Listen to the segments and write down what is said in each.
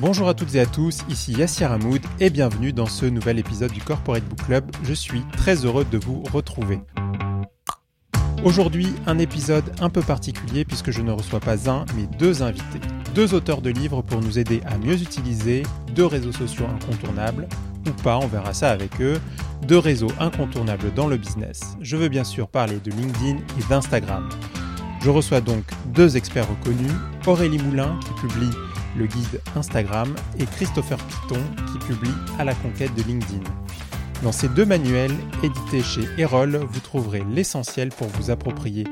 Bonjour à toutes et à tous, ici Yassir Hamoud et bienvenue dans ce nouvel épisode du Corporate Book Club. Je suis très heureux de vous retrouver. Aujourd'hui, un épisode un peu particulier puisque je ne reçois pas un, mais deux invités. Deux auteurs de livres pour nous aider à mieux utiliser deux réseaux sociaux incontournables, ou pas, on verra ça avec eux, deux réseaux incontournables dans le business. Je veux bien sûr parler de LinkedIn et d'Instagram. Je reçois donc deux experts reconnus, Aurélie Moulin qui publie le guide Instagram et Christopher Piton qui publie À la conquête de LinkedIn. Dans ces deux manuels, édités chez Erol, vous trouverez l'essentiel pour vous approprier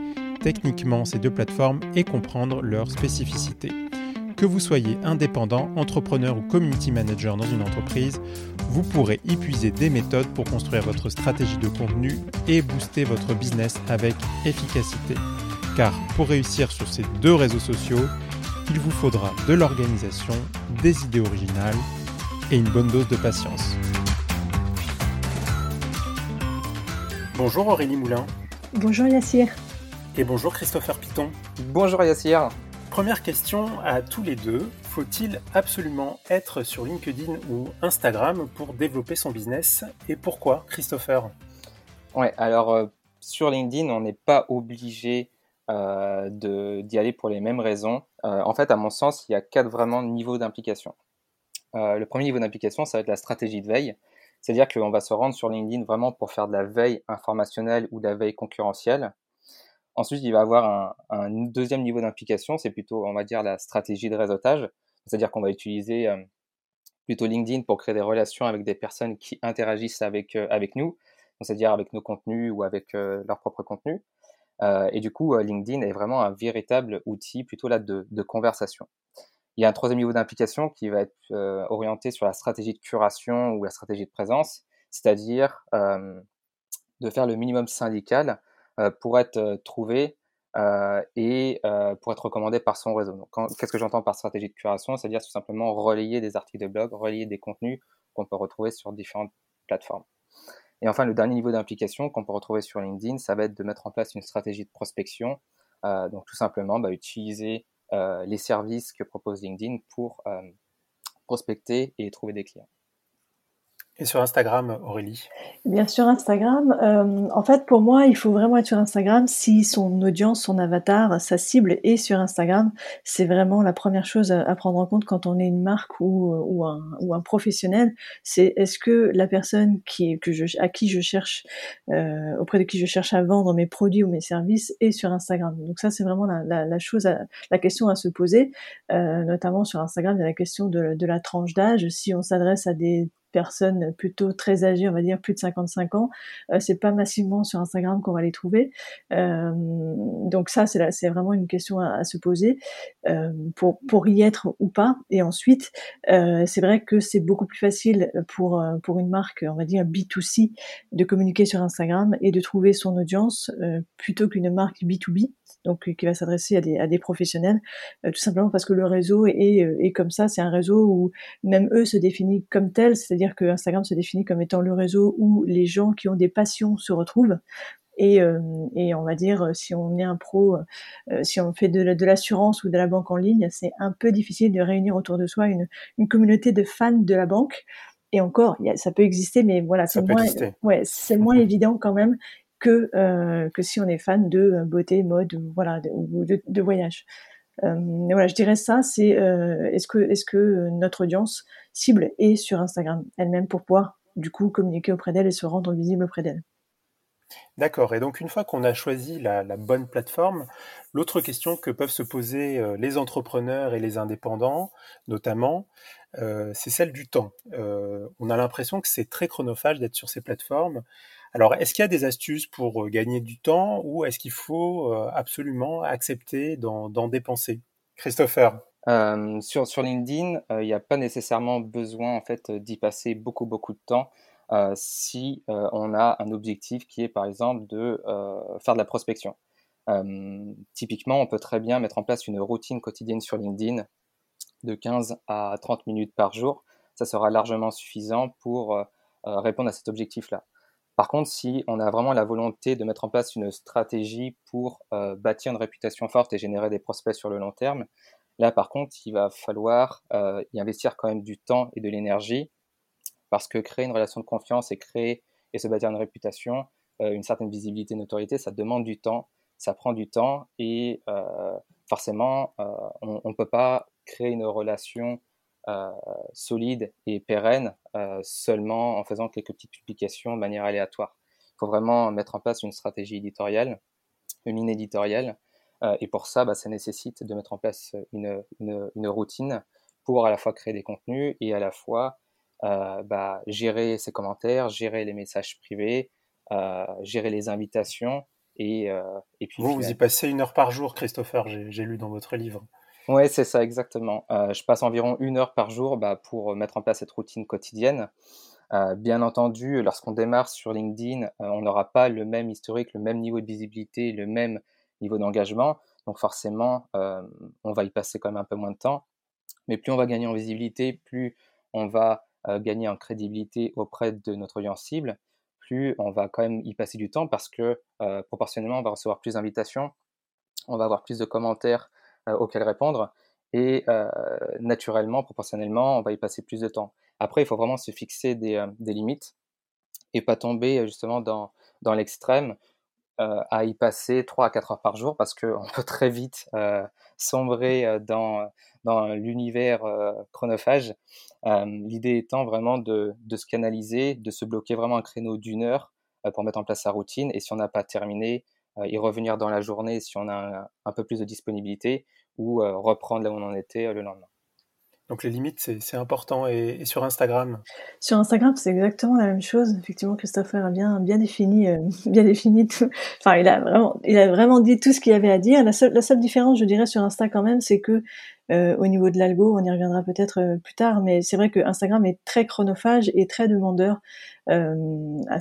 techniquement ces deux plateformes et comprendre leurs spécificités. Que vous soyez indépendant, entrepreneur ou community manager dans une entreprise, vous pourrez y puiser des méthodes pour construire votre stratégie de contenu et booster votre business avec efficacité. Car pour réussir sur ces deux réseaux sociaux, il vous faudra de l'organisation, des idées originales et une bonne dose de patience. Bonjour Aurélie Moulin. Bonjour Yassir. Et bonjour Christopher Piton. Bonjour Yassir. Première question à tous les deux. Faut-il absolument être sur LinkedIn ou Instagram pour développer son business Et pourquoi, Christopher? Ouais, alors euh, sur LinkedIn, on n'est pas obligé euh, d'y aller pour les mêmes raisons. Euh, en fait, à mon sens, il y a quatre vraiment niveaux d'implication. le premier niveau d'implication, ça va être la stratégie de veille. C'est-à-dire qu'on va se rendre sur LinkedIn vraiment pour faire de la veille informationnelle ou de la veille concurrentielle. Ensuite, il va avoir un, deuxième niveau d'implication, c'est plutôt, on va dire, la stratégie de réseautage. C'est-à-dire qu'on va utiliser euh, plutôt LinkedIn pour créer des relations avec des personnes qui interagissent avec, euh, avec nous, c'est-à-dire avec nos contenus ou avec euh, leur propre contenu. Et du coup, LinkedIn est vraiment un véritable outil plutôt là de, conversation. Il y a un troisième niveau d'implication qui va être euh, orienté sur la stratégie de curation ou la stratégie de présence, c'est-à-dire euh, de faire le minimum syndical euh, pour être trouvé et pour être recommandé par son réseau. Qu'est-ce que j'entends par stratégie de curation? C'est-à-dire tout simplement relayer des articles de blog, relayer des contenus qu'on peut retrouver sur différentes plateformes. Et enfin, le dernier niveau d'implication qu'on peut retrouver sur LinkedIn, ça va être de mettre en place une stratégie de prospection. donc tout simplement, bah, utiliser euh, les services que propose LinkedIn pour euh, prospecter et trouver des clients. Et sur Instagram, Aurélie? Bien sûr, Instagram. Euh, en fait, pour moi, il faut vraiment être sur Instagram si son audience, son avatar, sa cible est sur Instagram. C'est vraiment la première chose à, prendre en compte quand on est une marque ou, ou, un, ou un professionnel. C'est est-ce que la personne qui, que je, à qui je cherche, euh, auprès de qui je cherche à vendre mes produits ou mes services est sur Instagram. Donc ça, c'est vraiment la, la, la, chose, à, la question à se poser. Euh, notamment sur Instagram, il y a la question de, de la tranche d'âge. Si on s'adresse à des personnes plutôt très âgées, on va dire plus de 55 ans. Euh, c'est pas massivement sur Instagram qu'on va les trouver. Euh, donc ça, c'est c'est vraiment une question à, se poser euh, pour pour y être ou pas. Et ensuite, euh, c'est vrai que c'est beaucoup plus facile pour pour une marque, on va dire B2C, de communiquer sur Instagram et de trouver son audience plutôt qu'une marque B2B donc qui va s'adresser à des, à des professionnels, tout simplement parce que le réseau est, est comme ça, c'est un réseau où même eux se définissent comme tel, c'est-à-dire que Instagram se définit comme étant le réseau où les gens qui ont des passions se retrouvent. Et, euh, et, on va dire, si on est un pro, euh, si on fait de, l'assurance ou de la banque en ligne, c'est un peu difficile de réunir autour de soi une, une communauté de fans de la banque. Et encore, ça peut exister, mais voilà, c'est moins, ouais, c'est moins évident quand même que euh, que si on est fan de beauté, mode, voilà, ou de, de voyage. Euh, voilà, je dirais ça, c'est euh, est-ce que, est-ce que notre audience cible est sur Instagram elle-même pour pouvoir du coup communiquer auprès d'elle et se rendre visible auprès d'elle? D'accord. Et donc une fois qu'on a choisi la, bonne plateforme, l'autre question que peuvent se poser euh, les entrepreneurs et les indépendants, notamment, c'est celle du temps. on a l'impression que c'est très chronophage d'être sur ces plateformes. Alors, est-ce qu'il y a des astuces pour euh, gagner du temps ou est-ce qu'il faut euh, absolument accepter d'en dépenser? Christopher euh, sur, LinkedIn, il n'y a pas nécessairement besoin en fait d'y passer beaucoup beaucoup de temps si on a un objectif qui est par exemple de faire de la prospection. typiquement, on peut très bien mettre en place une routine quotidienne sur LinkedIn de 15 à 30 minutes par jour. Ça sera largement suffisant pour répondre à cet objectif-là. Par contre, si on a vraiment la volonté de mettre en place une stratégie pour euh, bâtir une réputation forte et générer des prospects sur le long terme, Là, par contre, il va falloir y investir quand même du temps et de l'énergie. Parce que créer une relation de confiance et créer et se bâtir une réputation, une certaine visibilité, notoriété, ça demande du temps, ça prend du temps et forcément, on ne peut pas créer une relation solide et pérenne seulement en faisant quelques petites publications de manière aléatoire. Il faut vraiment mettre en place une stratégie éditoriale, une ligne éditoriale, et pour ça, bah, ça nécessite de mettre en place une, une, routine pour à la fois créer des contenus et à la fois bah, gérer ses commentaires, gérer les messages privés, gérer les invitations et, et puis. Vous, vous y passez une heure par jour, Christopher, j'ai lu dans votre livre. Oui, c'est ça, exactement. Euh, je passe environ une heure par jour bah, pour mettre en place cette routine quotidienne. Euh, bien entendu, lorsqu'on démarre sur LinkedIn, euh, on n'aura pas le même historique, le même niveau de visibilité, le même niveau d'engagement. Donc forcément, on va y passer quand même un peu moins de temps. Mais plus on va gagner en visibilité, plus on va gagner en crédibilité auprès de notre audience cible, plus on va quand même y passer du temps parce que proportionnellement, on va recevoir plus d'invitations, on va avoir plus de commentaires euh, auxquelles répondre. Et euh, naturellement, proportionnellement, on va y passer plus de temps. Après, il faut vraiment se fixer des, euh, des limites et pas tomber justement dans, dans l'extrême à y passer 3 à 4 heures par jour parce qu'on peut très vite sombrer dans, dans l'univers chronophage. L'idée étant vraiment de, de, se canaliser, de se bloquer vraiment un créneau d'une heure pour mettre en place sa routine et si on n'a pas terminé, euh, y revenir dans la journée si on a un, peu plus de disponibilité ou euh, reprendre là où on en était euh, le lendemain. Donc les limites, c'est important. Et, sur Instagram Sur Instagram, c'est exactement la même chose. Effectivement, Christopher a bien, bien défini, bien défini tout. Enfin, il a vraiment, il a vraiment dit tout ce qu'il avait à dire. La seule, la seule différence, je dirais, sur Insta quand même, c'est que euh, au niveau de l'algo, on y reviendra peut-être euh, plus tard, mais c'est vrai que Instagram est très chronophage et très demandeur euh, à,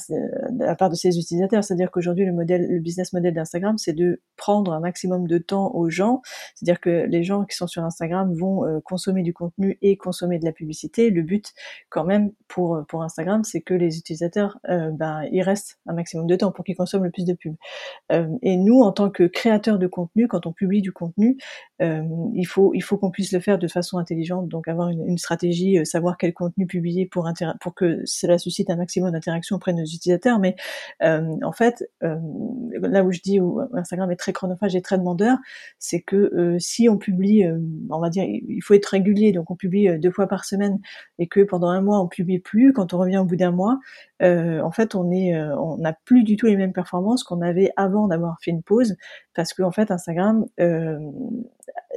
la part de ses utilisateurs. C'est-à-dire qu'aujourd'hui, le business model d'Instagram, c'est de prendre un maximum de temps aux gens. C'est-à-dire que les gens qui sont sur Instagram vont euh, consommer du contenu et consommer de la publicité. Le but, quand même, pour pour Instagram, c'est que les utilisateurs, ben, ils restent un maximum de temps pour qu'ils consomment le plus de pubs. et nous, en tant que créateurs de contenu, quand on publie du contenu, il faut il faut qu'on puisse le faire de façon intelligente, donc avoir une, stratégie, euh, savoir quel contenu publier pour, pour que cela suscite un maximum d'interaction auprès de nos utilisateurs. Mais euh, en fait, euh, là où je dis où Instagram est très chronophage et très demandeur, c'est que si on publie, on va dire, il faut être régulier, donc on publie deux fois par semaine, et que pendant un mois on publie plus, quand on revient au bout d'un mois, en fait on est, on n'a plus du tout les mêmes performances qu'on avait avant d'avoir fait une pause, parce que en fait Instagram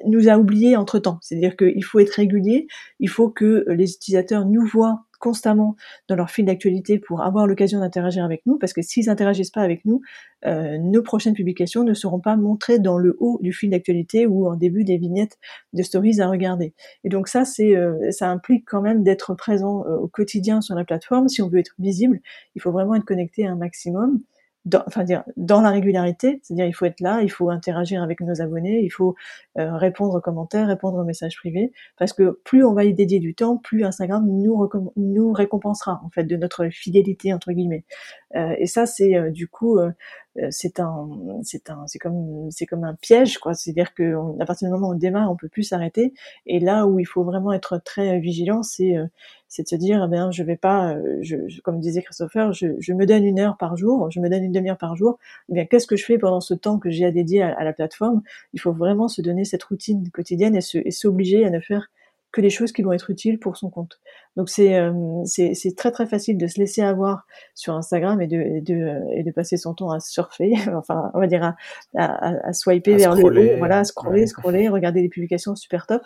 nous a oubliés entre temps. C'est-à-dire qu'il faut être régulier, il faut que les utilisateurs nous voient constamment dans leur fil d'actualité pour avoir l'occasion d'interagir avec nous, parce que s'ils n'interagissent pas avec nous, euh, nos prochaines publications ne seront pas montrées dans le haut du fil d'actualité ou en début des vignettes de stories à regarder. Et donc ça, c'est, euh, ça implique quand même d'être présent euh, au quotidien sur la plateforme. Si on veut être visible, il faut vraiment être connecté un maximum dans, enfin dire dans la régularité, c'est-à-dire il faut être là, il faut interagir avec nos abonnés, il faut euh, répondre aux commentaires, répondre aux messages privés, parce que plus on va y dédier du temps, plus Instagram nous nous récompensera en fait de notre fidélité entre guillemets. Euh, et ça c'est euh, du coup euh, c'est un, c'est un, c'est comme, c'est comme un piège, quoi. C'est-à-dire que à partir du moment où on démarre, on peut plus s'arrêter. Et là où il faut vraiment être très vigilant, c'est, euh, c'est de se dire, eh bien, je vais pas, euh, je, comme disait Christopher, je, je, me donne une heure par jour, je me donne une demi-heure par jour. Eh bien, qu'est-ce que je fais pendant ce temps que j'ai à dédier à, la plateforme? Il faut vraiment se donner cette routine quotidienne et, et s'obliger à ne faire que les choses qui vont être utiles pour son compte. Donc c'est euh, c'est très très facile de se laisser avoir sur Instagram et de et de, et de passer son temps à surfer, enfin on va dire à, à, à swiper vers le haut, voilà, à scroller, scroller, regarder des publications super top.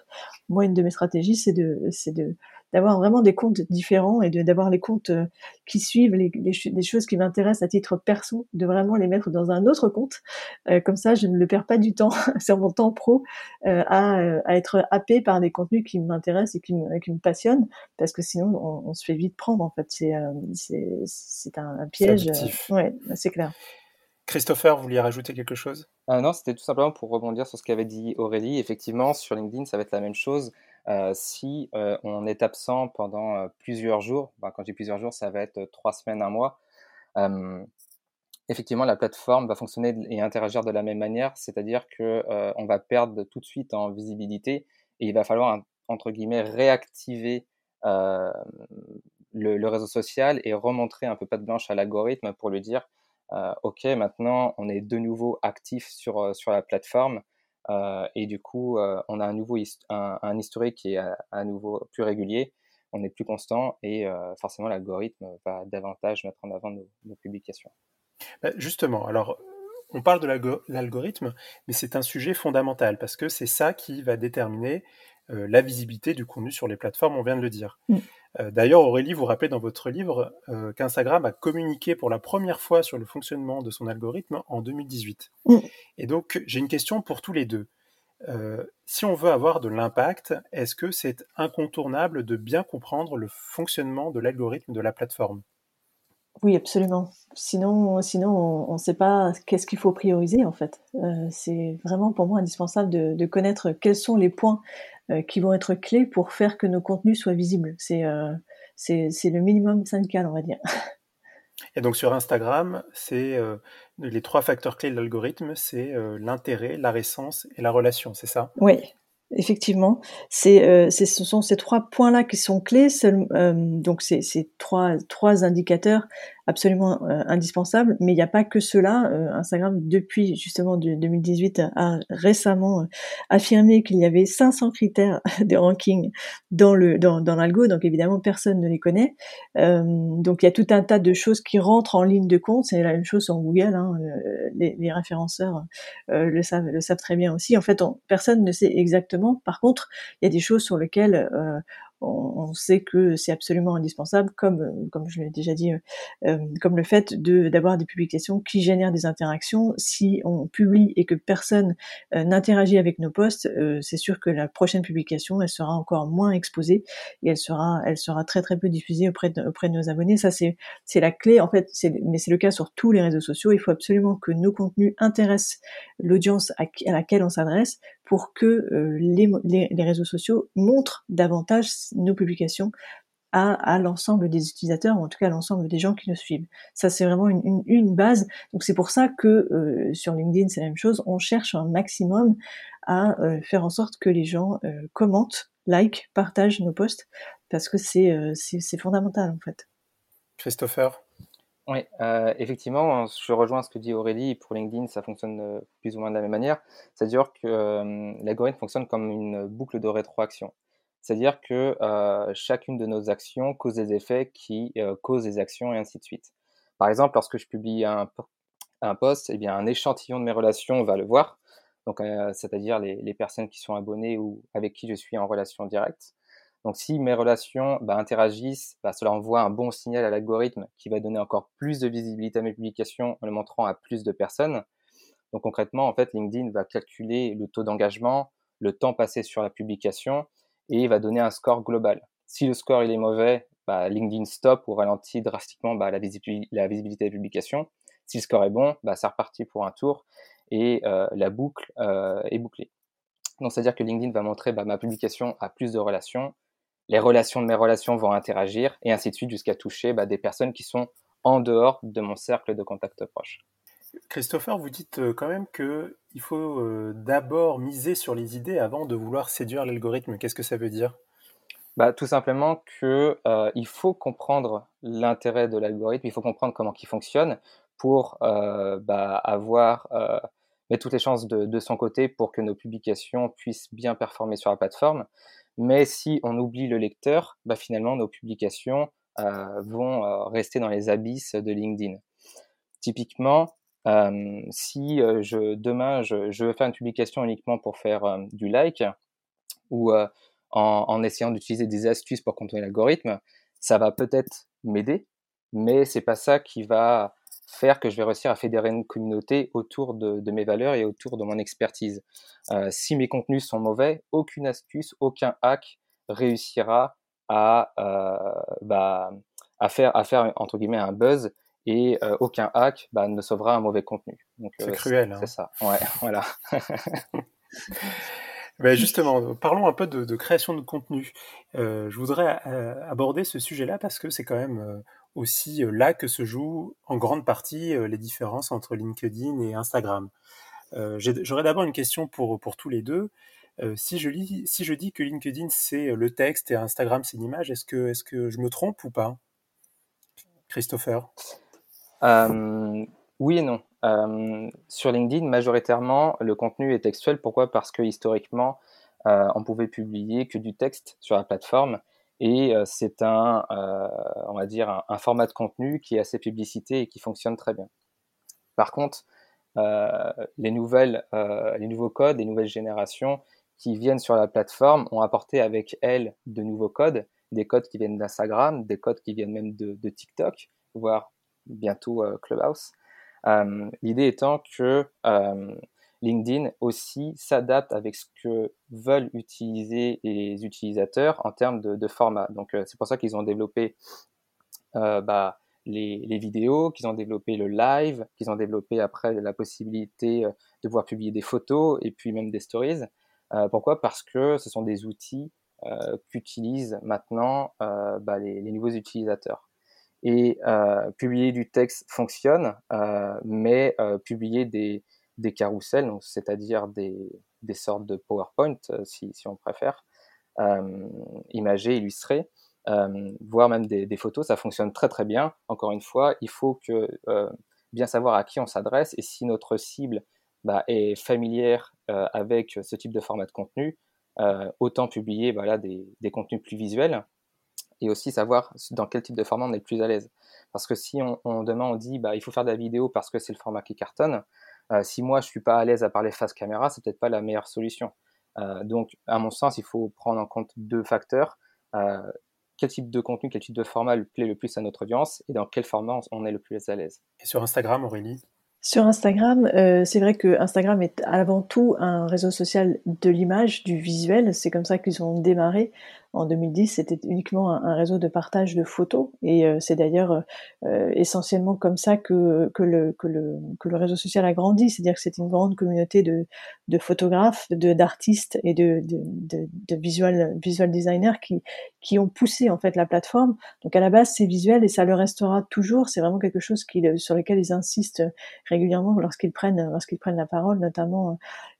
Moi une de mes stratégies c'est de c'est de d'avoir vraiment des comptes différents et d'avoir les comptes euh, qui suivent les, les, choses qui m'intéressent à titre perso, de vraiment les mettre dans un autre compte. Euh, comme ça, je ne le perds pas du temps sur mon temps pro euh, à, à, être happé par des contenus qui m'intéressent et qui me, qui me passionnent, parce que sinon, on, on, se fait vite prendre. En fait, c'est c'est un, un, piège. ouais, c'est clair. Christopher, vous vouliez rajouter quelque chose? Non, c'était tout simplement pour rebondir sur ce qu'avait dit Aurélie. Effectivement, sur LinkedIn, ça va être la même chose. Euh, si euh, on est absent pendant euh, plusieurs jours, ben, quand j'ai plusieurs jours, ça va être trois semaines, un mois, effectivement, la plateforme va fonctionner et interagir de la même manière, c'est-à-dire que on va perdre tout de suite en visibilité et il va falloir, entre guillemets, réactiver le, le, réseau social et remontrer un peu patte blanche à l'algorithme pour lui dire, OK, maintenant, on est de nouveau actif sur, sur la plateforme. Et du coup, on a un nouveau un, historique qui est à, nouveau plus régulier on est plus constant et forcément l'algorithme va davantage mettre en avant nos, nos publications. Bah, justement, alors on parle de l'algorithme, mais c'est un sujet fondamental parce que c'est ça qui va déterminer euh, la visibilité du contenu sur les plateformes, on vient de le dire. Mm. Euh, d'ailleurs, Aurélie, vous rappelez dans votre livre euh, qu'Instagram a communiqué pour la première fois sur le fonctionnement de son algorithme en 2018. Mm. Et donc, j'ai une question pour tous les deux. si on veut avoir de l'impact, est-ce que c'est incontournable de bien comprendre le fonctionnement de l'algorithme de la plateforme? Oui, absolument. Sinon, sinon on ne sait pas qu'est-ce qu'il faut prioriser en fait. Euh, c'est vraiment pour moi indispensable de, connaître quels sont les points euh, qui vont être clés pour faire que nos contenus soient visibles. C'est euh, c'est le minimum syndical, on va dire. Et donc sur Instagram, c'est les trois facteurs clés de l'algorithme, c'est l'intérêt, la récence et la relation, c'est ça? Oui, Effectivement, c'est, euh, ce sont ces trois points-là qui sont clés. Euh, donc, c'est trois, trois indicateurs absolument euh, indispensable. Mais il n'y a pas que cela. Euh, Instagram, depuis justement de 2018, a récemment euh, affirmé qu'il y avait 500 critères de ranking dans le dans, l'algo. Donc évidemment, personne ne les connaît. donc il y a tout un tas de choses qui rentrent en ligne de compte. C'est la même chose sur Google. Hein, les, les, référenceurs le savent le savent très bien aussi. En fait, personne ne sait exactement. Par contre, il y a des choses sur lesquelles on, sait que c'est absolument indispensable, comme euh, comme je l'ai déjà dit, euh, euh, comme le fait de d'avoir des publications qui génèrent des interactions. Si on publie et que personne n'interagit avec nos posts, c'est sûr que la prochaine publication, elle sera encore moins exposée et elle sera elle sera très très peu diffusée auprès de, auprès de nos abonnés. Ça c'est c'est la clé en fait. Mais c'est le cas sur tous les réseaux sociaux. Il faut absolument que nos contenus intéressent l'audience à, à laquelle on s'adresse pour que euh, les, les, réseaux sociaux montrent davantage nos publications à, à l'ensemble des utilisateurs, ou en tout cas à l'ensemble des gens qui nous suivent. Ça, c'est vraiment une, une, base. Donc c'est pour ça que euh, sur LinkedIn, c'est la même chose. On cherche un maximum à euh, faire en sorte que les gens commentent, like, partagent nos posts, parce que c'est fondamental en fait. Christopher? Oui, euh, effectivement, je rejoins ce que dit Aurélie. Pour LinkedIn, ça fonctionne euh, plus ou moins de la même manière. C'est-à-dire que euh, l'algorithme fonctionne comme une boucle de rétroaction. C'est-à-dire que chacune de nos actions cause des effets qui causent des actions et ainsi de suite. Par exemple, lorsque je publie un, un post, eh bien, un échantillon de mes relations va le voir. Donc, c'est-à-dire les, les, personnes qui sont abonnées ou avec qui je suis en relation directe. Donc si mes relations bah, interagissent, bah, cela envoie un bon signal à l'algorithme qui va donner encore plus de visibilité à mes publications en le montrant à plus de personnes. Donc concrètement, en fait, LinkedIn va calculer le taux d'engagement, le temps passé sur la publication et va donner un score global. Si le score est mauvais, bah, LinkedIn stop ou ralentit drastiquement la, visibilité, la, des publications. Si le score est bon, bah, c'est reparti pour un tour et euh, la boucle euh, est bouclée. Donc c'est-à-dire que LinkedIn va montrer ma publication à plus de relations, les relations de mes relations vont interagir, et ainsi de suite jusqu'à toucher bah, des personnes qui sont en dehors de mon cercle de contact proche. Christopher, vous dites euh, quand même qu'il faut euh, d'abord miser sur les idées avant de vouloir séduire l'algorithme. Qu'est-ce que ça veut dire? Bah, Tout simplement qu'il euh, faut comprendre l'intérêt de l'algorithme, il faut comprendre comment il fonctionne pour bah, avoir toutes les chances de, de, son côté pour que nos publications puissent bien performer sur la plateforme. Mais si on oublie le lecteur, bah finalement nos publications euh, vont euh, rester dans les abysses de LinkedIn. Typiquement, euh, si euh, je, demain je, je, veux faire une publication uniquement pour faire euh, du like ou en, en, essayant d'utiliser des astuces pour contrôler l'algorithme, ça va peut-être m'aider, mais c'est pas ça qui va faire que je vais réussir à fédérer une communauté autour de, de mes valeurs et autour de mon expertise. Euh, si mes contenus sont mauvais, aucune astuce, aucun hack réussira à, euh, bah, à, faire, à faire, entre guillemets, un buzz et euh, aucun hack bah, ne sauvera un mauvais contenu. C'est cruel. C'est hein. ça, ouais, voilà. Ben justement, parlons un peu de, création de contenu. Euh, je voudrais aborder ce sujet-là parce que c'est quand même aussi euh, là que se jouent en grande partie euh, les différences entre LinkedIn et Instagram. Euh, j'aurais d'abord une question pour, pour tous les deux. si, je lis, si je dis que LinkedIn c'est le texte et Instagram c'est l'image, est-ce que, est que je me trompe ou pas? Christopher? Oui et non. Sur LinkedIn, majoritairement, le contenu est textuel. Pourquoi? Parce que historiquement, on pouvait publier que du texte sur la plateforme. Et c'est un, on va dire, un, format de contenu qui est assez publicité et qui fonctionne très bien. Par contre, les nouvelles, les nouveaux codes, les nouvelles générations qui viennent sur la plateforme ont apporté avec elles de nouveaux codes, des codes qui viennent d'Instagram, des codes qui viennent même de, de TikTok, voire bientôt Clubhouse. L'idée étant que LinkedIn aussi s'adapte avec ce que veulent utiliser les utilisateurs en termes de, format. Donc euh, c'est pour ça qu'ils ont développé euh, bah, les, vidéos, qu'ils ont développé le live, qu'ils ont développé après la possibilité euh, de pouvoir publier des photos et puis même des stories. pourquoi? Parce que ce sont des outils qu'utilisent maintenant bah, les, nouveaux utilisateurs. Et publier du texte fonctionne, mais publier des, des carousels, c'est-à-dire des, des, sortes de PowerPoint, euh, si, si on préfère, euh, imagés, illustrés, euh, voire même des, des, photos, ça fonctionne très très bien. Encore une fois, il faut que bien savoir à qui on s'adresse et si notre cible bah, est familière avec ce type de format de contenu, autant publier voilà, des, des, contenus plus visuels et aussi savoir dans quel type de format on est le plus à l'aise. Parce que si on, on, demain on dit bah, il faut faire de la vidéo parce que c'est le format qui cartonne, euh, si moi je suis pas à l'aise à parler face caméra, c'est peut-être pas la meilleure solution. Euh, donc, à mon sens, il faut prendre en compte deux facteurs euh, quel type de contenu, quel type de format plaît le plus à notre audience et dans quel format on est le plus à l'aise. Et sur Instagram, Aurélie? Sur Instagram, c'est vrai que Instagram est avant tout un réseau social de l'image, du visuel. C'est comme ça qu'ils ont démarré en 2010, c'était uniquement un, réseau de partage de photos, et euh, c'est d'ailleurs euh, essentiellement comme ça que, que, le, que, le, que le réseau social a grandi, c'est-à-dire que c'est une grande communauté de, de photographes, de, d'artistes et de, de, de, de visual, visual designers qui, qui ont poussé en fait la plateforme. Donc à la base, c'est visuel et ça le restera toujours. C'est vraiment quelque chose qui, sur lequel ils insistent régulièrement lorsqu'ils prennent, lorsqu'ils prennent la parole, notamment euh,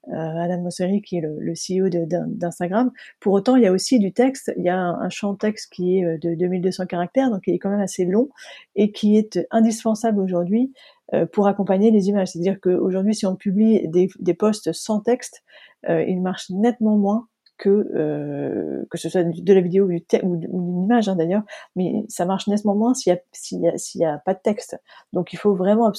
Adam Mosseri qui est le, le CEO d'Instagram. Pour autant, il y a aussi du texte. Il y a un, champ texte qui est euh, de 2200 caractères, donc il est quand même assez long et qui est indispensable aujourd'hui euh, pour accompagner les images. C'est-à-dire qu'aujourd'hui, si on publie des, des posts sans texte, il marche nettement moins que euh, que ce soit de la vidéo ou, d'une image hein, d'ailleurs, mais ça marche nettement moins s'il y a s'il y a, s'il y a pas de texte. Donc il faut vraiment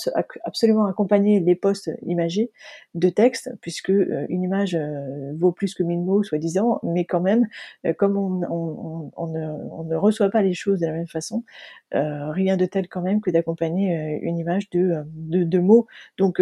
absolument accompagner les posts imagés de texte, puisque euh, une image euh, vaut plus que mille mots, soi-disant, mais quand même, euh, comme on, on, on, ne, on, ne, reçoit pas les choses de la même façon, rien de tel quand même que d'accompagner une image de, de, de mots. Donc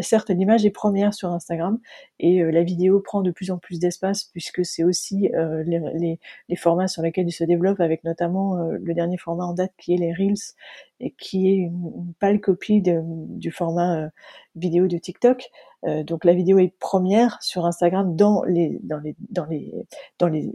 certes, l'image est première sur Instagram et la vidéo prend de plus en plus d'espace puisque que c'est aussi euh, les, les, formats sur lesquels il se développe, avec notamment euh, le dernier format en date qui est les Reels, et qui est une, pâle copie du format euh, vidéo de TikTok. donc la vidéo est première sur Instagram dans les, dans les, dans les, dans les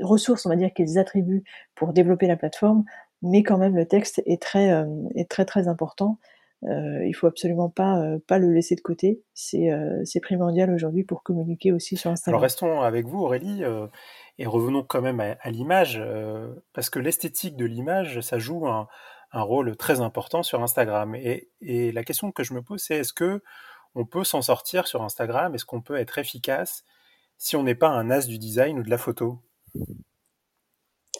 ressources, on va dire, qu'ils attribuent pour développer la plateforme, mais quand même le texte est très, est très très important. Euh, il faut absolument pas euh, pas le laisser de côté. C'est euh, primordial aujourd'hui pour communiquer aussi sur Instagram. Alors restons avec vous Aurélie et revenons quand même à, l'image parce que l'esthétique de l'image ça joue un, rôle très important sur Instagram. Et, et la question que je me pose c'est est-ce que on peut s'en sortir sur Instagram? Est-ce qu'on peut être efficace si on n'est pas un as du design ou de la photo?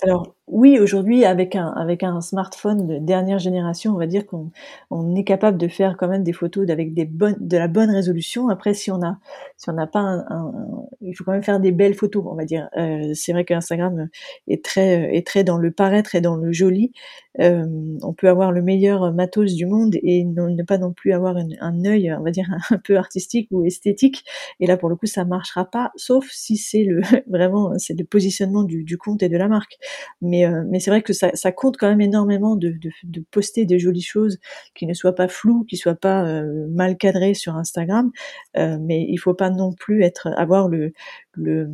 Alors oui, aujourd'hui, avec un, avec un smartphone de dernière génération, on va dire qu'on on est capable de faire quand même des photos avec des bonnes, de la bonne résolution. Après, si on a, si on n'a pas un, il faut quand même faire des belles photos, on va dire. Euh, c'est vrai qu'Instagram est très, est très dans le paraître et dans le joli. Euh, on peut avoir le meilleur matos du monde et ne pas non plus avoir un œil, on va dire, un, peu artistique ou esthétique. Et là, pour le coup, ça marchera pas, sauf si c'est le vraiment, c'est le positionnement du, du compte et de la marque. Mais euh, mais, c'est vrai que ça, ça, compte quand même énormément de, de, de, poster des jolies choses qui ne soient pas floues, qui soient pas euh, mal cadrées sur Instagram. Euh, mais il faut pas non plus être avoir le, le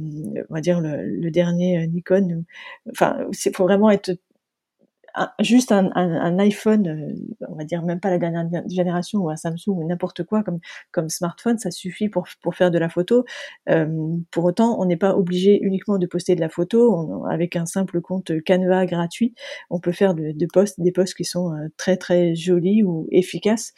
on va dire le, le dernier Nikon. Enfin, il faut vraiment être juste un, iPhone, on va dire même pas la dernière génération ou un Samsung ou n'importe quoi comme smartphone, ça suffit pour faire de la photo. pour autant, on n'est pas obligé uniquement de poster de la photo. avec un simple compte Canva gratuit, on peut faire de, posts, des posts qui sont très très jolis ou efficaces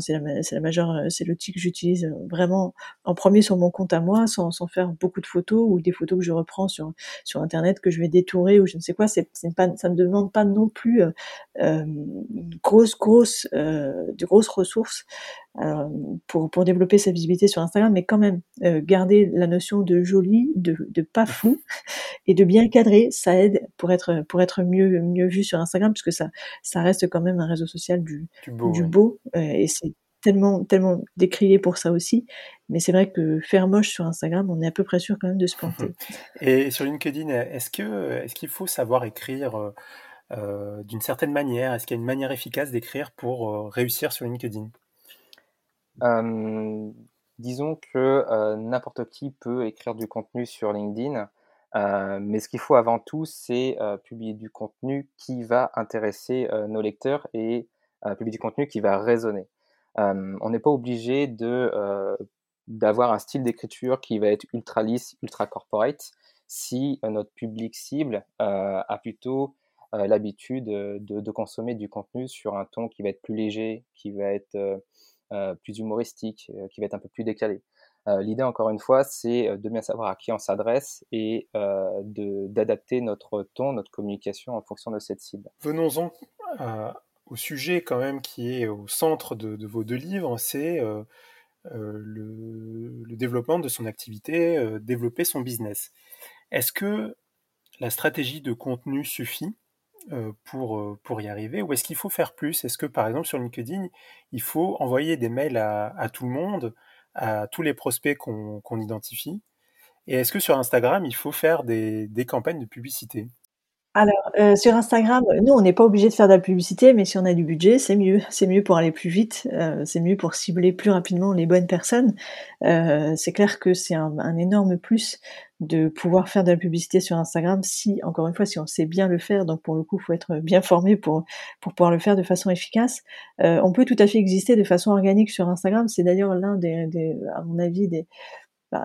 c'est la, c'est la majeure, euh, c'est l'outil que j'utilise euh, vraiment en premier sur mon compte à moi, sans, faire beaucoup de photos ou des photos que je reprends sur internet que je vais détourer ou je ne sais quoi. C'est, pas, ça ne demande pas non plus euh, grosse grosse de grosses ressources pour, pour développer sa visibilité sur Instagram, mais quand même euh, garder la notion de joli, de, de pas fou et de bien cadrer, ça aide pour être pour être mieux mieux vu sur Instagram, puisque ça ça reste quand même un réseau social du du beau, euh, et c'est tellement tellement décrié pour ça aussi. Mais c'est vrai que faire moche sur Instagram, on est à peu près sûr quand même de se planter. Et sur LinkedIn, est-ce que est-ce qu'il faut savoir écrire euh, d'une certaine manière? Est-ce qu'il y a une manière efficace d'écrire pour réussir sur LinkedIn? euh, disons que n'importe qui peut écrire du contenu sur LinkedIn, mais ce qu'il faut avant tout, c'est publier du contenu qui va intéresser nos lecteurs et publier du contenu qui va résonner. on n'est pas obligé de d'avoir un style d'écriture qui va être ultra lisse, ultra corporate, si notre public cible a plutôt l'habitude de, consommer du contenu sur un ton qui va être plus léger, qui va être plus humoristique, euh, qui va être un peu plus décalé. Euh, l'idée, encore une fois, c'est de bien savoir à qui on s'adresse et d'adapter notre ton, notre communication en fonction de cette cible. Venons-en au sujet quand même qui est au centre de, vos deux livres, c'est le, développement de son activité, développer son business. Est-ce que la stratégie de contenu suffit? euh, pour, euh, pour y arriver Ou est-ce qu'il faut faire plus? Est-ce que par exemple sur LinkedIn, il faut envoyer des mails à, tout le monde, à tous les prospects qu'on identifie? Et est-ce que sur Instagram, il faut faire des campagnes de publicité? Alors, euh, sur Instagram, nous, on n'est pas obligé de faire de la publicité, mais si on a du budget, c'est mieux. C'est mieux pour aller plus vite, euh, c'est mieux pour cibler plus rapidement les bonnes personnes. Euh, c'est clair que c'est un, énorme plus de pouvoir faire de la publicité sur Instagram si, encore une fois, si on sait bien le faire. Donc, pour le coup, il faut être bien formé pour pour pouvoir le faire de façon efficace. on peut tout à fait exister de façon organique sur Instagram. C'est d'ailleurs l'un des, des, à mon avis, des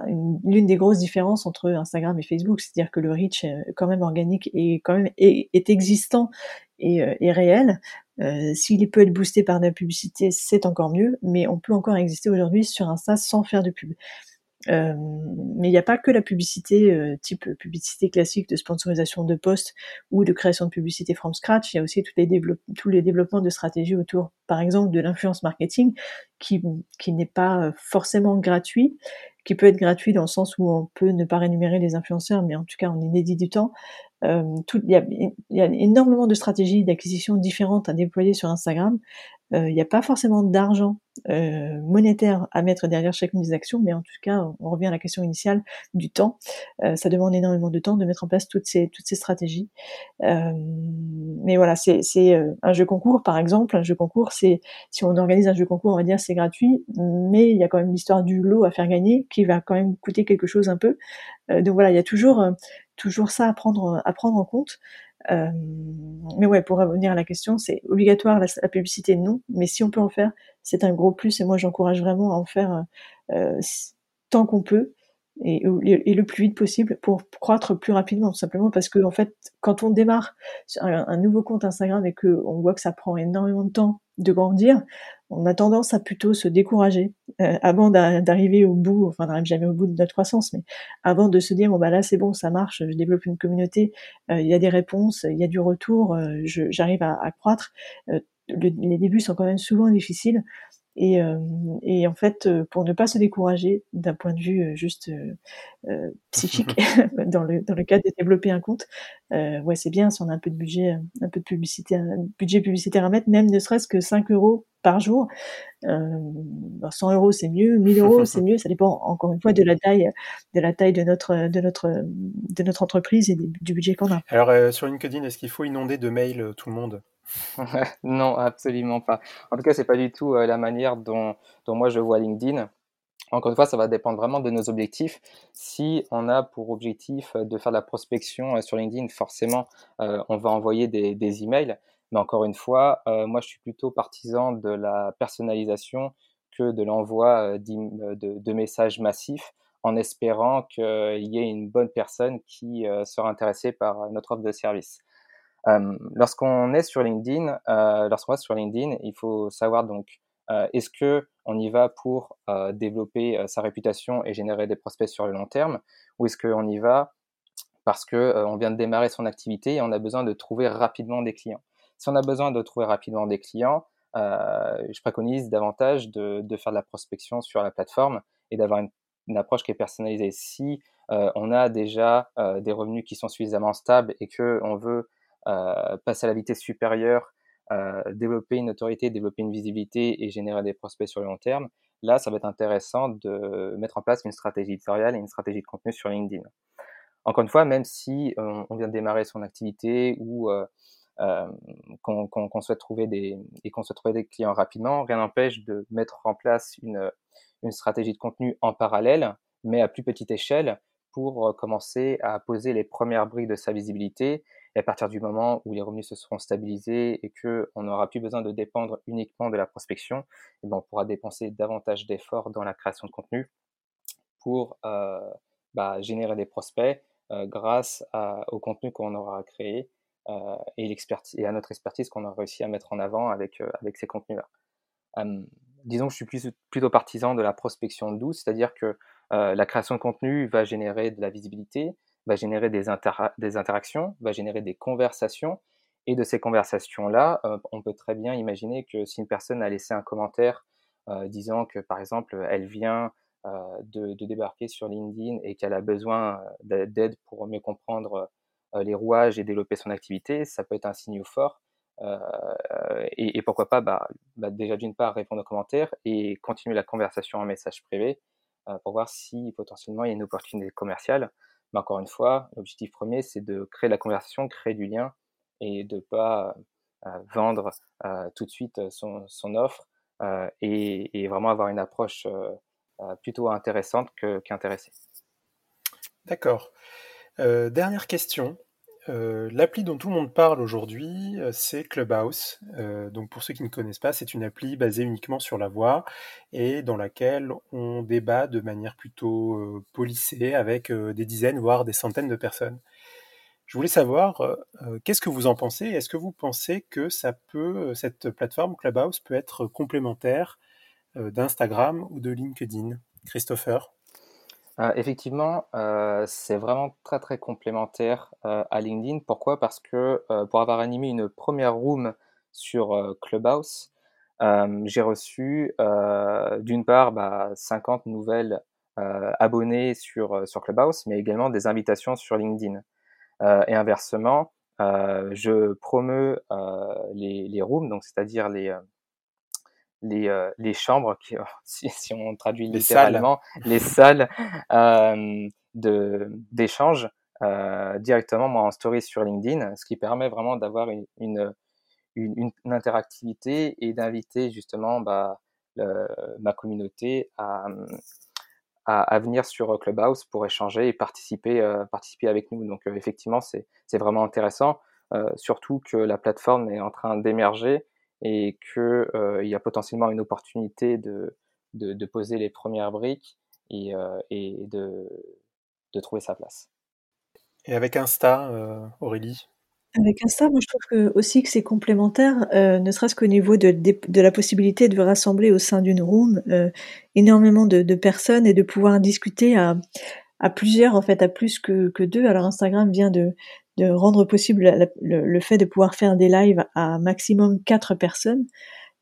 l'une des grosses différences entre Instagram et Facebook, c'est-à-dire que le reach est quand même organique et quand même est, existant et, euh, réel. Euh, S'il peut être boosté par de la publicité, c'est encore mieux, mais on peut encore exister aujourd'hui sur Insta sans faire de pub. Euh, mais il n'y a pas que la publicité euh, type publicité classique de sponsorisation de posts ou de création de publicité from scratch. Il y a aussi tous les, tous les développements de stratégies autour, par exemple, de l'influence marketing, qui, qui n'est pas forcément gratuit, qui peut être gratuit dans le sens où on peut ne pas rémunérer les influenceurs, mais en tout cas on inédit du temps. Euh, il, y a, énormément de stratégies d'acquisition différentes à déployer sur Instagram. Euh, il n'y a pas forcément d'argent euh, monétaire à mettre derrière chacune des actions, mais en tout cas, on revient à la question initiale du temps. Euh, ça demande énormément de temps de mettre en place toutes ces stratégies. Mais voilà, c'est un jeu concours par exemple. Un jeu concours, si on organise un jeu concours, on va dire c'est gratuit, mais il y a quand même l'histoire du lot à faire gagner qui va quand même coûter quelque chose un peu. donc voilà, il y a toujours ça à prendre en compte. Euh, mais ouais, pour revenir à la question, c'est obligatoire la, publicité, non. Mais si on peut en faire, c'est un gros plus. Et moi, j'encourage vraiment à en faire euh, tant qu'on peut et, et, le plus vite possible pour croître plus rapidement, tout simplement parce que en fait, quand on démarre un, un nouveau compte Instagram et que on voit que ça prend énormément de temps de grandir, on a tendance à plutôt se décourager euh, avant d'arriver au bout, enfin n'arrive jamais au bout de notre croissance, mais avant de se dire bon bah là c'est bon, ça marche, je développe une communauté, euh, il y a des réponses, il y a du retour, euh, j'arrive à, à, croître. les débuts sont quand même souvent difficiles. Et, euh, et, en fait, euh, pour ne pas se décourager d'un point de vue euh, juste euh, psychique, dans, le, dans le cadre de développer un compte, euh, ouais, c'est bien si on a un peu de budget, un peu de publicité, un budget publicitaire à mettre, même ne serait-ce que 5 euros par jour. Euh, 100 euros c'est mieux, 1000 euros c'est mieux, ça dépend encore une fois de la taille, de la taille de notre, de notre, de notre entreprise et du budget qu'on a. Alors sur LinkedIn, est-ce qu'il faut inonder de mails tout le monde? Non, absolument pas. En tout cas, c'est pas du tout euh, la manière dont, dont moi je vois LinkedIn. Encore une fois, ça va dépendre vraiment de nos objectifs. Si on a pour objectif euh, de faire de la prospection euh, sur LinkedIn, forcément, on va envoyer des, des emails. Mais encore une fois, moi, je suis plutôt partisan de la personnalisation que de l'envoi de, de, messages massifs en espérant qu'il y ait une bonne personne qui sera intéressée par notre offre de service. lorsqu'on est sur LinkedIn, lorsqu'on est sur LinkedIn, il faut savoir donc euh, est-ce que on y va pour euh, développer euh, sa réputation et générer des prospects sur le long terme, ou est-ce qu'on y va parce que on vient de démarrer son activité et on a besoin de trouver rapidement des clients? Si on a besoin de trouver rapidement des clients, je préconise davantage de, faire de la prospection sur la plateforme et d'avoir une, approche qui est personnalisée. Si on a déjà des revenus qui sont suffisamment stables et que on veut passer à la vitesse supérieure développer une autorité, développer une visibilité et générer des prospects sur le long terme, là, ça va être intéressant de mettre en place une stratégie éditoriale et une stratégie de contenu sur LinkedIn. Encore une fois, même si on, vient de démarrer son activité ou euh, euh, qu'on souhaite trouver des et qu'on souhaite trouver des clients rapidement, rien n'empêche de mettre en place une, une stratégie de contenu en parallèle, mais à plus petite échelle, pour commencer à poser les premières briques de sa visibilité. Et à partir du moment où les revenus se seront stabilisés et que on n'aura plus besoin de dépendre uniquement de la prospection, eh ben, on pourra dépenser davantage d'efforts dans la création de contenu pour euh, bah, générer des prospects euh, grâce au contenu qu'on aura créé euh, et, et à notre expertise qu'on aura réussi à mettre en avant avec, avec ces contenus-là. Disons que je suis plutôt partisan de la prospection douce, c'est-à-dire que la création de contenu va générer de la visibilité, va générer des, des interactions, va générer des conversations. Et de ces conversations-là, euh, on peut très bien imaginer que si une personne a laissé un commentaire euh, disant que, par exemple, elle vient euh, de, de, débarquer sur LinkedIn et qu'elle a besoin d'aide pour mieux comprendre les rouages et développer son activité, ça peut être un signe fort. Et, et, pourquoi pas, bah, bah déjà d'une part, répondre aux commentaires et continuer la conversation en message privé pour voir si potentiellement il y a une opportunité commerciale. Mais encore une fois, l'objectif premier, c'est de créer la conversation, créer du lien et de ne pas euh, vendre euh, tout de suite son, offre euh, et, vraiment avoir une approche plutôt intéressante qu'intéressée. D'accord. dernière question. Euh, l'appli dont tout le monde parle aujourd'hui, euh, c'est Clubhouse. Euh, donc pour ceux qui ne connaissent pas, c'est une appli basée uniquement sur la voix et dans laquelle on débat de manière plutôt polissée avec des dizaines, voire des centaines de personnes. Je voulais savoir, qu'est-ce que vous en pensez? Est-ce que vous pensez que ça peut, cette plateforme Clubhouse peut être complémentaire d'Instagram ou de LinkedIn? Christopher? Euh, effectivement, euh, c'est vraiment très très complémentaire euh, à LinkedIn. Pourquoi? Parce que pour avoir animé une première room sur Clubhouse, j'ai reçu d'une part bah, 50 nouvelles abonnés sur, sur Clubhouse, mais également des invitations sur LinkedIn. et inversement, je promeux les, les rooms, donc c'est-à-dire les, les, euh, les chambres, qui, si, si, on traduit littéralement, les salles euh, d'échange euh, directement moi, en story sur LinkedIn, ce qui permet vraiment d'avoir une, une, une, une, interactivité et d'inviter justement bah, le, ma communauté à, à, à, venir sur Clubhouse pour échanger et participer, euh, participer avec nous. Donc euh, effectivement, c'est vraiment intéressant, euh, surtout que la plateforme est en train d'émerger et qu'il euh, y a potentiellement une opportunité de, de, de, poser les premières briques et, euh, et de, de, trouver sa place. Et avec Insta, euh, Aurélie? Avec Insta, moi je trouve que, aussi que c'est complémentaire, euh, ne serait-ce qu'au niveau de, de, de, la possibilité de rassembler au sein d'une room euh, énormément de, de, personnes et de pouvoir discuter à, à plusieurs, en fait, à plus que, que deux. Alors Instagram vient de, de rendre possible le, fait de pouvoir faire des lives à maximum quatre personnes,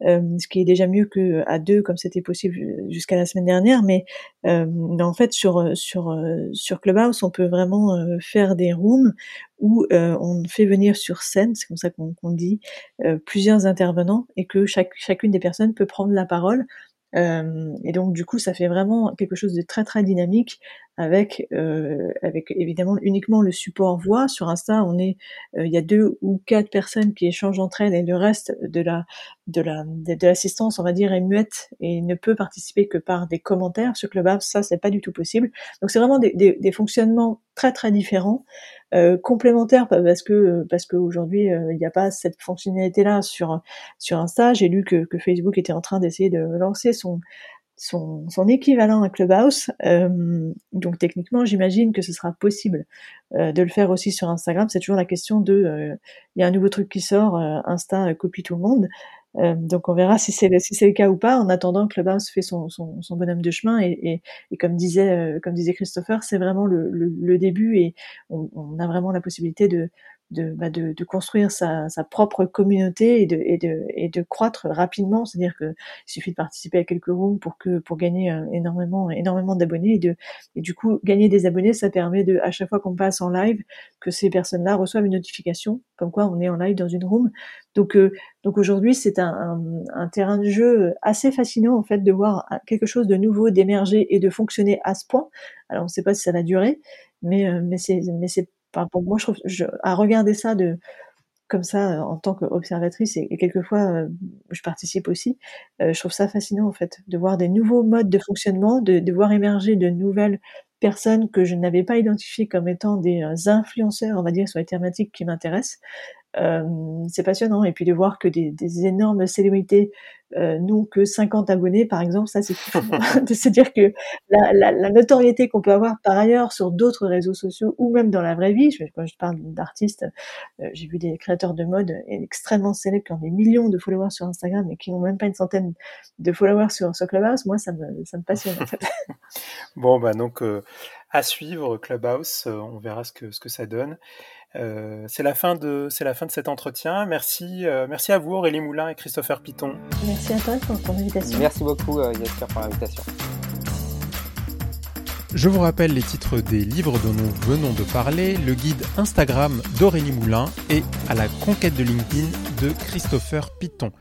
euh, ce qui est déjà mieux que à deux comme c'était possible jusqu'à la semaine dernière. Mais, euh, en fait sur sur sur Clubhouse, on peut vraiment euh, faire des rooms où on fait venir sur scène, c'est comme ça qu'on dit, plusieurs intervenants et que chaque, chacune des personnes peut prendre la parole euh, et donc du coup, ça fait vraiment quelque chose de très très dynamique avec euh, avec évidemment uniquement le support voix. Sur Insta, on est euh, il y a deux ou quatre personnes qui échangent entre elles et le reste de la de la de, l'assistance, on va dire, est muette et ne peut participer que par des commentaires. Sur Clubhouse, ça c'est pas du tout possible. Donc c'est vraiment des, des, des, fonctionnements très très différents euh, complémentaire parce que parce qu'aujourd'hui il n'y a pas cette fonctionnalité là sur sur Insta. J'ai lu que, Facebook était en train d'essayer de lancer son son, équivalent à Clubhouse. Euh, donc techniquement, j'imagine que ce sera possible euh, de le faire aussi sur Instagram. C'est toujours la question de, euh, il y a un nouveau truc qui sort, Insta copie tout le monde. Donc on verra si c'est si c'est le cas ou pas. En attendant, Clubhouse fait son, son, son bonhomme de chemin et, et, et comme disait comme disait Christopher, c'est vraiment le, le, le, début et on, on, a vraiment la possibilité de de, bah de, de, construire sa, sa, propre communauté et de, et de, et de croître rapidement. C'est-à-dire qu'il suffit de participer à quelques rooms pour que pour gagner euh, énormément énormément d'abonnés et de et du coup gagner des abonnés, ça permet de à chaque fois qu'on passe en live que ces personnes-là reçoivent une notification comme quoi on est en live dans une room. Donc euh, donc aujourd'hui c'est un, un, terrain de jeu assez fascinant en fait de voir quelque chose de nouveau d'émerger et de fonctionner à ce point. Alors on ne sait pas si ça va durer, mais euh, mais c'est pour moi, je trouve, je, à regarder ça de comme ça euh, en tant qu'observatrice et, quelquefois euh, je participe aussi, euh, je trouve ça fascinant en fait de voir des nouveaux modes de fonctionnement, de, de voir émerger de nouvelles personnes que je n'avais pas identifiées comme étant des influenceurs, on va dire, sur les thématiques qui m'intéressent. Euh, c'est passionnant. Et puis de voir que des, des énormes célébrités euh, n'ont que 50 abonnés, par exemple, ça c'est de se dire que la, la, la notoriété qu'on peut avoir par ailleurs sur d'autres réseaux sociaux ou même dans la vraie vie, quand je parle d'artistes, euh, j'ai vu des créateurs de mode extrêmement célèbres qui ont des millions de followers sur Instagram et qui n'ont même pas une centaine de followers sur, sur Clubhouse, moi ça me, ça me passionne en fait. bon, bah donc euh, à suivre Clubhouse, on verra ce que, ce que ça donne. Euh, c'est la fin de c'est la fin de cet entretien. Merci euh, merci à vous Aurélie Moulin et Christopher Piton. Merci à toi pour ton invitation. Merci beaucoup euh, pour l'invitation. Je vous rappelle les titres des livres dont nous venons de parler, le guide Instagram d'Aurélie Moulin et à la conquête de LinkedIn de Christopher Piton.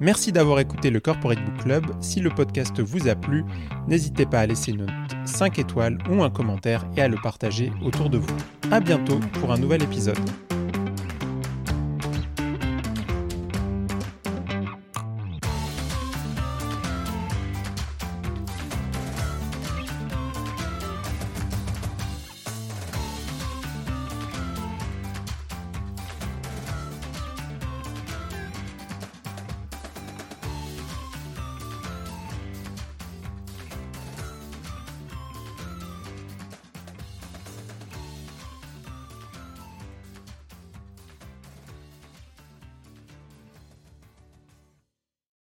Merci d'avoir écouté le Corporate Book Club. Si le podcast vous a plu, n'hésitez pas à laisser une note 5 étoiles ou un commentaire et à le partager autour de vous. À bientôt pour un nouvel épisode.